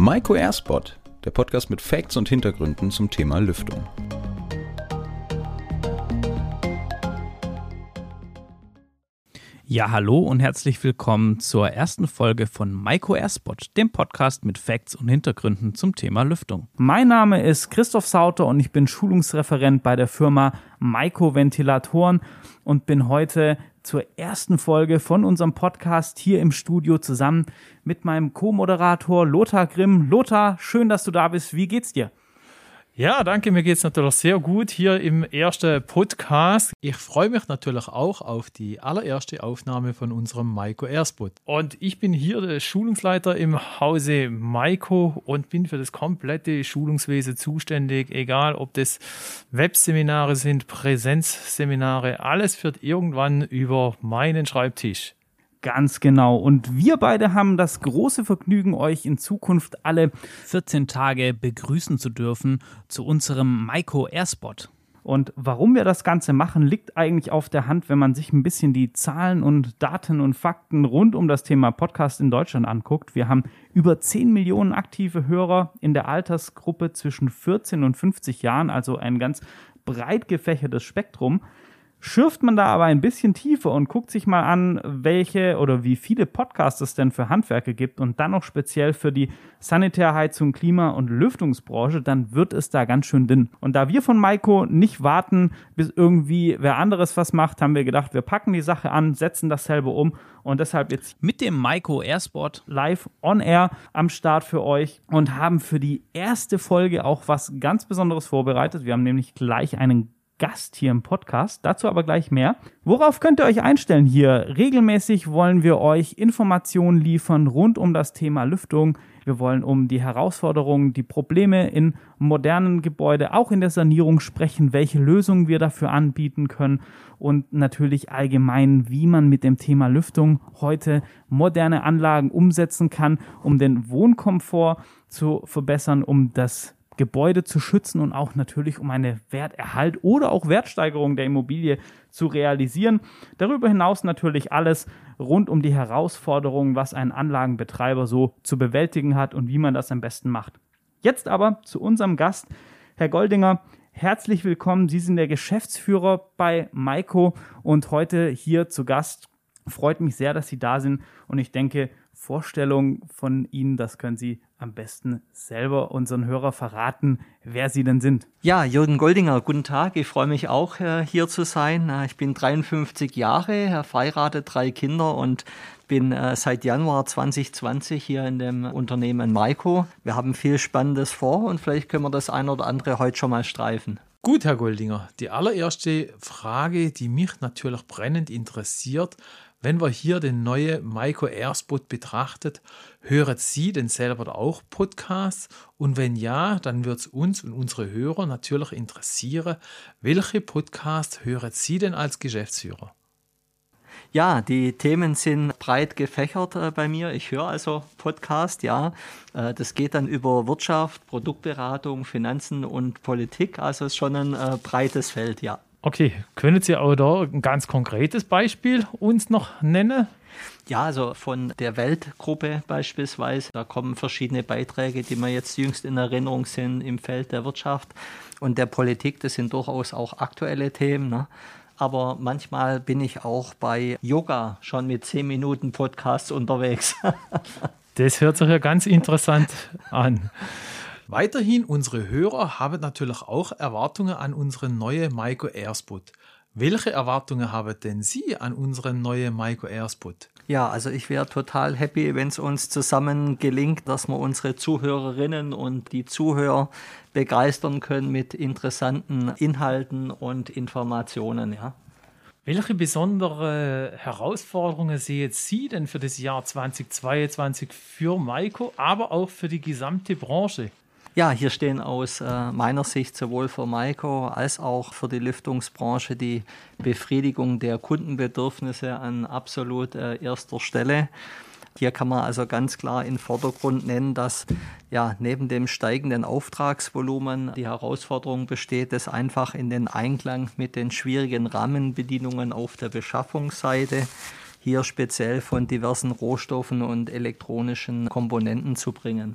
Maiko Airspot, der Podcast mit Facts und Hintergründen zum Thema Lüftung. Ja, hallo und herzlich willkommen zur ersten Folge von Maiko Airspot, dem Podcast mit Facts und Hintergründen zum Thema Lüftung. Mein Name ist Christoph Sauter und ich bin Schulungsreferent bei der Firma Maiko Ventilatoren und bin heute zur ersten Folge von unserem Podcast hier im Studio zusammen mit meinem Co-Moderator Lothar Grimm. Lothar, schön, dass du da bist. Wie geht's dir? Ja, danke. Mir geht's natürlich sehr gut hier im ersten Podcast. Ich freue mich natürlich auch auf die allererste Aufnahme von unserem Maiko Airspot. Und ich bin hier der Schulungsleiter im Hause Maiko und bin für das komplette Schulungswesen zuständig, egal ob das Webseminare sind, Präsenzseminare, alles wird irgendwann über meinen Schreibtisch. Ganz genau. Und wir beide haben das große Vergnügen, euch in Zukunft alle 14 Tage begrüßen zu dürfen zu unserem Maiko Airspot. Und warum wir das Ganze machen, liegt eigentlich auf der Hand, wenn man sich ein bisschen die Zahlen und Daten und Fakten rund um das Thema Podcast in Deutschland anguckt. Wir haben über 10 Millionen aktive Hörer in der Altersgruppe zwischen 14 und 50 Jahren, also ein ganz breit gefächertes Spektrum. Schürft man da aber ein bisschen tiefer und guckt sich mal an, welche oder wie viele Podcasts es denn für Handwerke gibt und dann noch speziell für die Sanitärheizung, Klima- und Lüftungsbranche, dann wird es da ganz schön dünn. Und da wir von Maiko nicht warten, bis irgendwie wer anderes was macht, haben wir gedacht, wir packen die Sache an, setzen dasselbe um und deshalb jetzt mit dem Maiko Airsport live on air am Start für euch und haben für die erste Folge auch was ganz Besonderes vorbereitet. Wir haben nämlich gleich einen Gast hier im Podcast. Dazu aber gleich mehr. Worauf könnt ihr euch einstellen hier? Regelmäßig wollen wir euch Informationen liefern rund um das Thema Lüftung. Wir wollen um die Herausforderungen, die Probleme in modernen Gebäuden, auch in der Sanierung sprechen, welche Lösungen wir dafür anbieten können und natürlich allgemein, wie man mit dem Thema Lüftung heute moderne Anlagen umsetzen kann, um den Wohnkomfort zu verbessern, um das Gebäude zu schützen und auch natürlich um eine Werterhalt oder auch Wertsteigerung der Immobilie zu realisieren. Darüber hinaus natürlich alles rund um die Herausforderungen, was ein Anlagenbetreiber so zu bewältigen hat und wie man das am besten macht. Jetzt aber zu unserem Gast, Herr Goldinger. Herzlich willkommen. Sie sind der Geschäftsführer bei Maiko und heute hier zu Gast. Freut mich sehr, dass Sie da sind und ich denke, Vorstellung von Ihnen, das können Sie am besten selber unseren Hörer verraten, wer Sie denn sind. Ja, Jürgen Goldinger, guten Tag. Ich freue mich auch, äh, hier zu sein. Äh, ich bin 53 Jahre, verheiratet, drei Kinder und bin äh, seit Januar 2020 hier in dem Unternehmen Maiko. Wir haben viel Spannendes vor und vielleicht können wir das ein oder andere heute schon mal streifen. Gut, Herr Goldinger, die allererste Frage, die mich natürlich brennend interessiert, wenn wir hier den neuen Maiko Airspot betrachtet, hören Sie denn selber auch Podcasts? Und wenn ja, dann wird es uns und unsere Hörer natürlich interessieren, welche Podcasts hören Sie denn als Geschäftsführer? Ja, die Themen sind breit gefächert äh, bei mir. Ich höre also Podcast, ja. Äh, das geht dann über Wirtschaft, Produktberatung, Finanzen und Politik. Also ist schon ein äh, breites Feld, ja. Okay, können Sie auch da ein ganz konkretes Beispiel uns noch nennen? Ja, also von der Weltgruppe beispielsweise, da kommen verschiedene Beiträge, die mir jetzt jüngst in Erinnerung sind im Feld der Wirtschaft und der Politik. Das sind durchaus auch aktuelle Themen. Ne? Aber manchmal bin ich auch bei Yoga schon mit 10 Minuten Podcasts unterwegs. das hört sich ja ganz interessant an. Weiterhin, unsere Hörer haben natürlich auch Erwartungen an unseren neuen Maiko Airspot. Welche Erwartungen haben denn Sie an unseren neuen Maiko Airspot? Ja, also ich wäre total happy, wenn es uns zusammen gelingt, dass wir unsere Zuhörerinnen und die Zuhörer begeistern können mit interessanten Inhalten und Informationen, ja. Welche besondere Herausforderungen sehen Sie denn für das Jahr 2022 für Maiko, aber auch für die gesamte Branche? Ja, hier stehen aus äh, meiner Sicht sowohl für Maiko als auch für die Lüftungsbranche die Befriedigung der Kundenbedürfnisse an absolut äh, erster Stelle. Hier kann man also ganz klar in Vordergrund nennen, dass ja neben dem steigenden Auftragsvolumen die Herausforderung besteht, das einfach in den Einklang mit den schwierigen Rahmenbedingungen auf der Beschaffungsseite hier speziell von diversen Rohstoffen und elektronischen Komponenten zu bringen.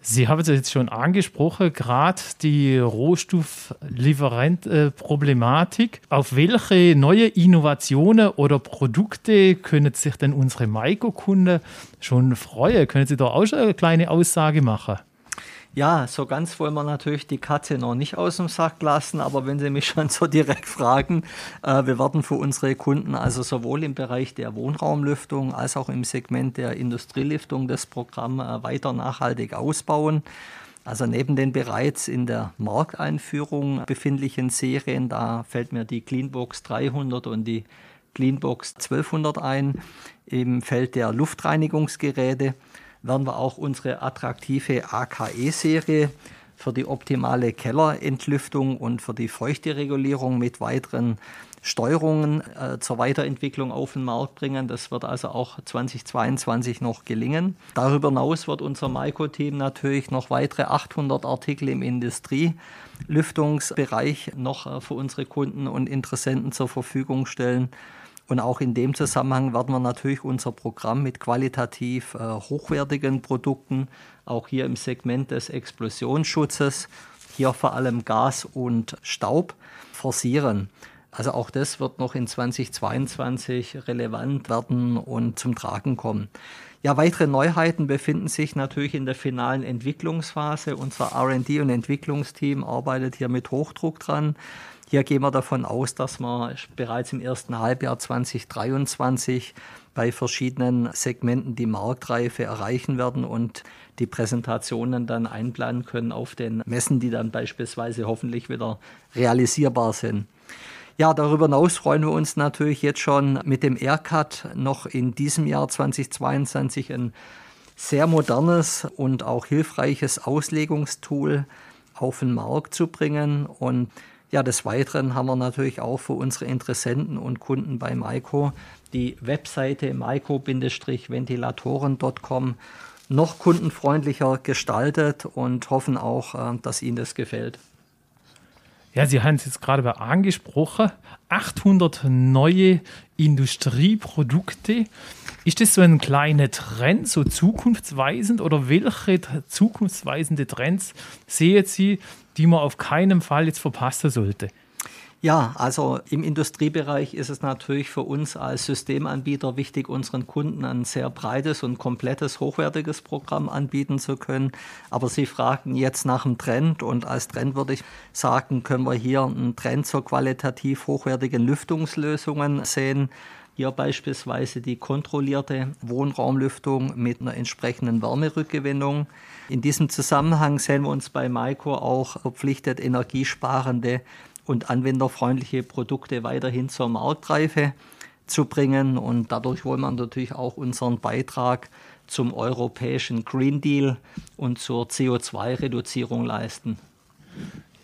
Sie haben es jetzt schon angesprochen, gerade die Rohstofflieferant-Problematik. Auf welche neue Innovationen oder Produkte können sich denn unsere Maiko-Kunden schon freuen? Können Sie da auch schon eine kleine Aussage machen? Ja, so ganz wollen wir natürlich die Katze noch nicht aus dem Sack lassen, aber wenn Sie mich schon so direkt fragen, äh, wir werden für unsere Kunden also sowohl im Bereich der Wohnraumlüftung als auch im Segment der Industrieliftung das Programm äh, weiter nachhaltig ausbauen. Also neben den bereits in der Markteinführung befindlichen Serien, da fällt mir die Cleanbox 300 und die Cleanbox 1200 ein, im Feld der Luftreinigungsgeräte werden wir auch unsere attraktive AKE-Serie für die optimale Kellerentlüftung und für die Feuchteregulierung mit weiteren Steuerungen äh, zur Weiterentwicklung auf den Markt bringen. Das wird also auch 2022 noch gelingen. Darüber hinaus wird unser Maiko-Team natürlich noch weitere 800 Artikel im Industrielüftungsbereich noch äh, für unsere Kunden und Interessenten zur Verfügung stellen. Und auch in dem Zusammenhang werden wir natürlich unser Programm mit qualitativ äh, hochwertigen Produkten, auch hier im Segment des Explosionsschutzes, hier vor allem Gas und Staub, forcieren. Also auch das wird noch in 2022 relevant werden und zum Tragen kommen. Ja, weitere Neuheiten befinden sich natürlich in der finalen Entwicklungsphase. Unser RD und Entwicklungsteam arbeitet hier mit Hochdruck dran. Hier gehen wir davon aus, dass wir bereits im ersten Halbjahr 2023 bei verschiedenen Segmenten die Marktreife erreichen werden und die Präsentationen dann einplanen können auf den Messen, die dann beispielsweise hoffentlich wieder realisierbar sind. Ja, darüber hinaus freuen wir uns natürlich jetzt schon mit dem AirCut noch in diesem Jahr 2022 ein sehr modernes und auch hilfreiches Auslegungstool auf den Markt zu bringen und ja, des Weiteren haben wir natürlich auch für unsere Interessenten und Kunden bei Maiko die Webseite maiko-ventilatoren.com noch kundenfreundlicher gestaltet und hoffen auch, äh, dass Ihnen das gefällt. Ja, Sie haben es jetzt gerade angesprochen. 800 neue Industrieprodukte. Ist das so ein kleiner Trend, so zukunftsweisend oder welche zukunftsweisende Trends sehen Sie, die man auf keinen Fall jetzt verpassen sollte? Ja, also im Industriebereich ist es natürlich für uns als Systemanbieter wichtig, unseren Kunden ein sehr breites und komplettes, hochwertiges Programm anbieten zu können. Aber Sie fragen jetzt nach dem Trend und als Trend würde ich sagen, können wir hier einen Trend zur qualitativ hochwertigen Lüftungslösungen sehen. Hier beispielsweise die kontrollierte Wohnraumlüftung mit einer entsprechenden Wärmerückgewinnung. In diesem Zusammenhang sehen wir uns bei Maiko auch verpflichtet, energiesparende und anwenderfreundliche Produkte weiterhin zur Marktreife zu bringen. Und dadurch wollen wir natürlich auch unseren Beitrag zum europäischen Green Deal und zur CO2-Reduzierung leisten.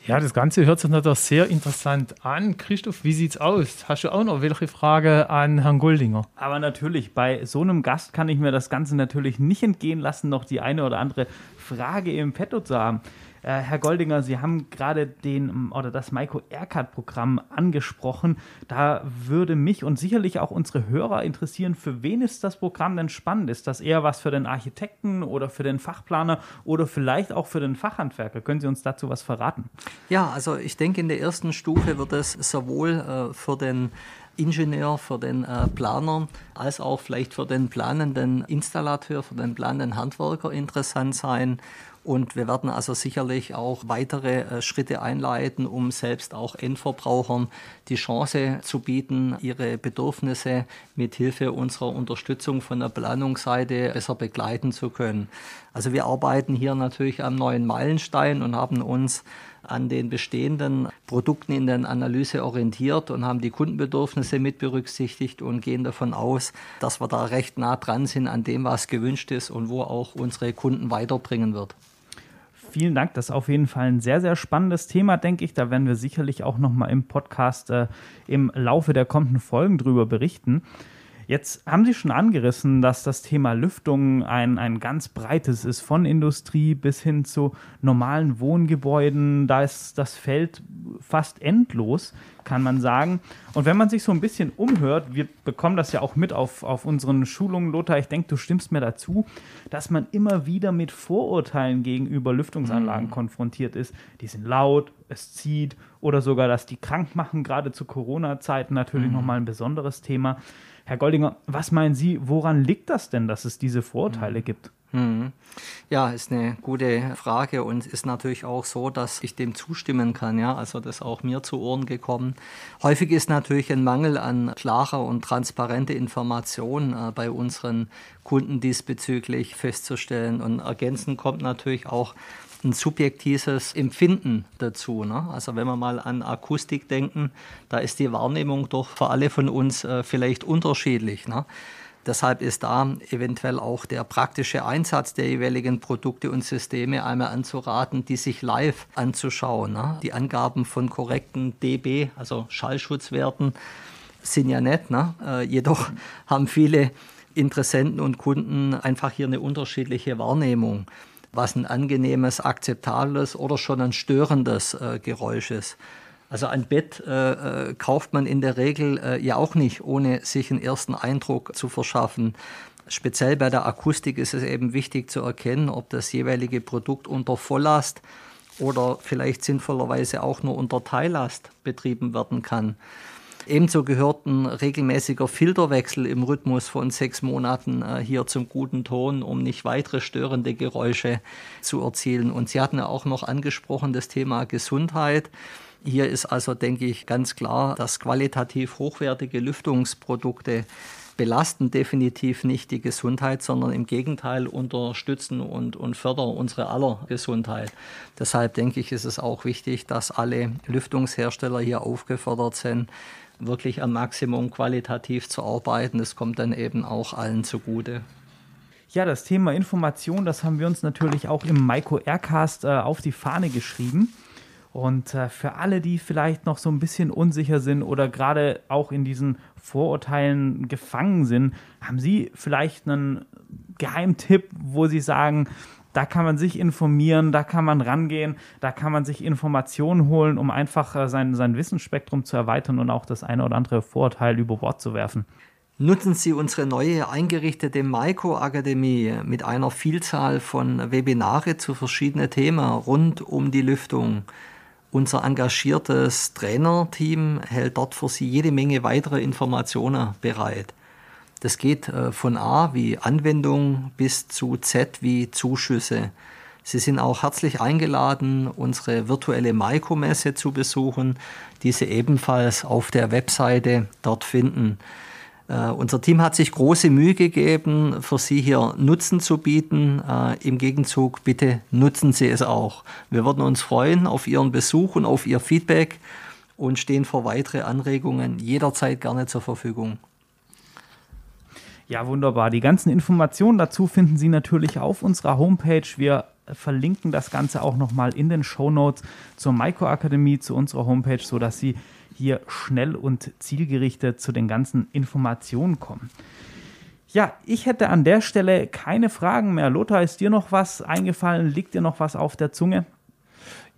Ja, das Ganze hört sich natürlich sehr interessant an. Christoph, wie sieht's aus? Hast du auch noch welche Frage an Herrn Goldinger? Aber natürlich, bei so einem Gast kann ich mir das Ganze natürlich nicht entgehen lassen, noch die eine oder andere Frage im Petto zu haben. Äh, Herr Goldinger, Sie haben gerade den oder das Maiko Aircard-Programm angesprochen. Da würde mich und sicherlich auch unsere Hörer interessieren, für wen ist das Programm denn spannend? Ist das eher was für den Architekten oder für den Fachplaner oder vielleicht auch für den Fachhandwerker? Können Sie uns dazu was verraten? Ja, also ich denke, in der ersten Stufe wird es sowohl äh, für den Ingenieur, für den äh, Planer, als auch vielleicht für den planenden Installateur, für den planenden Handwerker interessant sein. Und wir werden also sicherlich auch weitere äh, Schritte einleiten, um selbst auch Endverbrauchern die Chance zu bieten, ihre Bedürfnisse mit Hilfe unserer Unterstützung von der Planungsseite besser begleiten zu können. Also wir arbeiten hier natürlich am neuen Meilenstein und haben uns an den bestehenden Produkten in der Analyse orientiert und haben die Kundenbedürfnisse mit berücksichtigt und gehen davon aus, dass wir da recht nah dran sind an dem, was gewünscht ist und wo auch unsere Kunden weiterbringen wird vielen Dank. Das ist auf jeden Fall ein sehr, sehr spannendes Thema, denke ich. Da werden wir sicherlich auch nochmal im Podcast äh, im Laufe der kommenden Folgen drüber berichten. Jetzt haben Sie schon angerissen, dass das Thema Lüftung ein, ein ganz breites ist, von Industrie bis hin zu normalen Wohngebäuden. Da ist das Feld fast endlos, kann man sagen. Und wenn man sich so ein bisschen umhört, wir bekommen das ja auch mit auf, auf unseren Schulungen, Lothar, ich denke, du stimmst mir dazu, dass man immer wieder mit Vorurteilen gegenüber Lüftungsanlagen mhm. konfrontiert ist. Die sind laut, es zieht oder sogar, dass die krank machen, gerade zu Corona-Zeiten natürlich mhm. nochmal ein besonderes Thema. Herr Goldinger, was meinen Sie, woran liegt das denn, dass es diese Vorurteile mhm. gibt? Mhm. Ja, ist eine gute Frage und ist natürlich auch so, dass ich dem zustimmen kann. Ja, also das ist auch mir zu Ohren gekommen. Häufig ist natürlich ein Mangel an klarer und transparente Information äh, bei unseren Kunden diesbezüglich festzustellen. Und ergänzend kommt natürlich auch ein subjektives Empfinden dazu. Ne? Also wenn wir mal an Akustik denken, da ist die Wahrnehmung doch für alle von uns äh, vielleicht unterschiedlich. Ne? Deshalb ist da eventuell auch der praktische Einsatz der jeweiligen Produkte und Systeme einmal anzuraten, die sich live anzuschauen. Ne? Die Angaben von korrekten dB, also Schallschutzwerten, sind ja nett. Ne? Äh, jedoch haben viele Interessenten und Kunden einfach hier eine unterschiedliche Wahrnehmung was ein angenehmes, akzeptables oder schon ein störendes äh, Geräusch ist. Also ein Bett äh, äh, kauft man in der Regel äh, ja auch nicht, ohne sich einen ersten Eindruck zu verschaffen. Speziell bei der Akustik ist es eben wichtig zu erkennen, ob das jeweilige Produkt unter Volllast oder vielleicht sinnvollerweise auch nur unter Teillast betrieben werden kann. Ebenso gehört ein regelmäßiger Filterwechsel im Rhythmus von sechs Monaten äh, hier zum guten Ton, um nicht weitere störende Geräusche zu erzielen. Und Sie hatten ja auch noch angesprochen das Thema Gesundheit. Hier ist also, denke ich, ganz klar, dass qualitativ hochwertige Lüftungsprodukte belasten definitiv nicht die Gesundheit, sondern im Gegenteil unterstützen und, und fördern unsere aller Gesundheit. Deshalb denke ich, ist es auch wichtig, dass alle Lüftungshersteller hier aufgefordert sind, wirklich am Maximum qualitativ zu arbeiten. Das kommt dann eben auch allen zugute. Ja, das Thema Information, das haben wir uns natürlich auch im Maiko Aircast äh, auf die Fahne geschrieben. Und äh, für alle, die vielleicht noch so ein bisschen unsicher sind oder gerade auch in diesen Vorurteilen gefangen sind, haben Sie vielleicht einen Geheimtipp, wo Sie sagen, da kann man sich informieren, da kann man rangehen, da kann man sich Informationen holen, um einfach äh, sein, sein Wissensspektrum zu erweitern und auch das eine oder andere Vorurteil über Bord zu werfen. Nutzen Sie unsere neue eingerichtete Maiko-Akademie mit einer Vielzahl von Webinare zu verschiedenen Themen rund um die Lüftung. Unser engagiertes Trainerteam hält dort für Sie jede Menge weitere Informationen bereit. Das geht äh, von A wie Anwendung bis zu Z wie Zuschüsse. Sie sind auch herzlich eingeladen, unsere virtuelle Maiko-Messe zu besuchen, die Sie ebenfalls auf der Webseite dort finden. Uh, unser Team hat sich große Mühe gegeben, für Sie hier Nutzen zu bieten. Uh, Im Gegenzug bitte nutzen Sie es auch. Wir würden uns freuen auf Ihren Besuch und auf Ihr Feedback und stehen für weitere Anregungen jederzeit gerne zur Verfügung. Ja, wunderbar. Die ganzen Informationen dazu finden Sie natürlich auf unserer Homepage. Wir verlinken das Ganze auch nochmal in den Show Notes zur Maiko Akademie, zu unserer Homepage, sodass Sie hier schnell und zielgerichtet zu den ganzen Informationen kommen. Ja, ich hätte an der Stelle keine Fragen mehr. Lothar, ist dir noch was eingefallen? Liegt dir noch was auf der Zunge?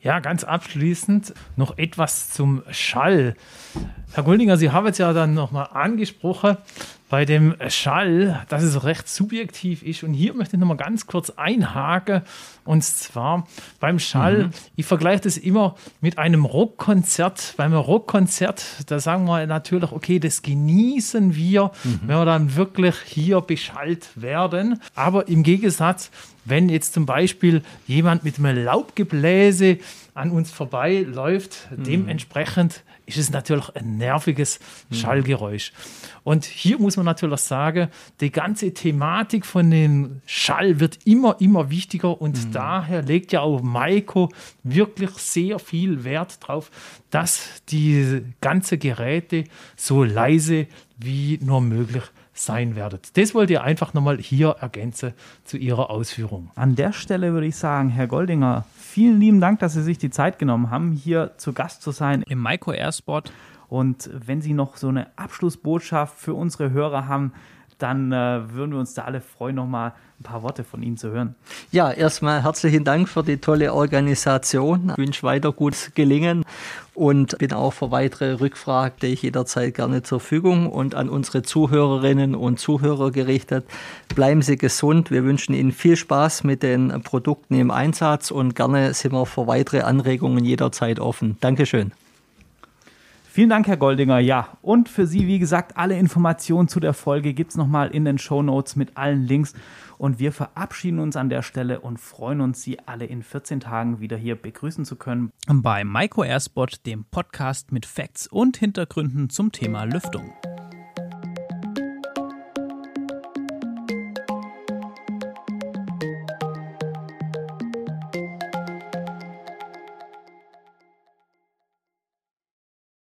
Ja, ganz abschließend noch etwas zum Schall. Herr Goldinger, Sie haben es ja dann nochmal angesprochen bei dem Schall, dass es recht subjektiv ist. Und hier möchte ich nochmal ganz kurz einhaken. Und zwar beim Schall, mhm. ich vergleiche das immer mit einem Rockkonzert. Beim Rockkonzert, da sagen wir natürlich, okay, das genießen wir, mhm. wenn wir dann wirklich hier beschallt werden. Aber im Gegensatz, wenn jetzt zum Beispiel jemand mit einem Laubgebläse an uns vorbeiläuft, mhm. dementsprechend ist es natürlich ein nerviges mhm. Schallgeräusch. Und hier muss man natürlich sagen, die ganze Thematik von dem Schall wird immer, immer wichtiger und mhm. daher legt ja auch Maiko wirklich sehr viel Wert drauf, dass die ganze Geräte so leise wie nur möglich sein werdet. Das wollt ihr einfach nochmal hier ergänzen zu Ihrer Ausführung. An der Stelle würde ich sagen, Herr Goldinger, vielen lieben Dank, dass Sie sich die Zeit genommen haben, hier zu Gast zu sein im Maiko Airsport. Und wenn Sie noch so eine Abschlussbotschaft für unsere Hörer haben, dann äh, würden wir uns da alle freuen, nochmal ein paar Worte von Ihnen zu hören. Ja, erstmal herzlichen Dank für die tolle Organisation. Ich wünsche weiter gutes Gelingen und bin auch für weitere Rückfragen stehe ich jederzeit gerne zur Verfügung und an unsere Zuhörerinnen und Zuhörer gerichtet. Bleiben Sie gesund. Wir wünschen Ihnen viel Spaß mit den Produkten im Einsatz und gerne sind wir für weitere Anregungen jederzeit offen. Dankeschön. Vielen Dank, Herr Goldinger. Ja, und für Sie, wie gesagt, alle Informationen zu der Folge gibt es nochmal in den Show Notes mit allen Links. Und wir verabschieden uns an der Stelle und freuen uns, Sie alle in 14 Tagen wieder hier begrüßen zu können. Bei Maiko Airspot, dem Podcast mit Facts und Hintergründen zum Thema Lüftung.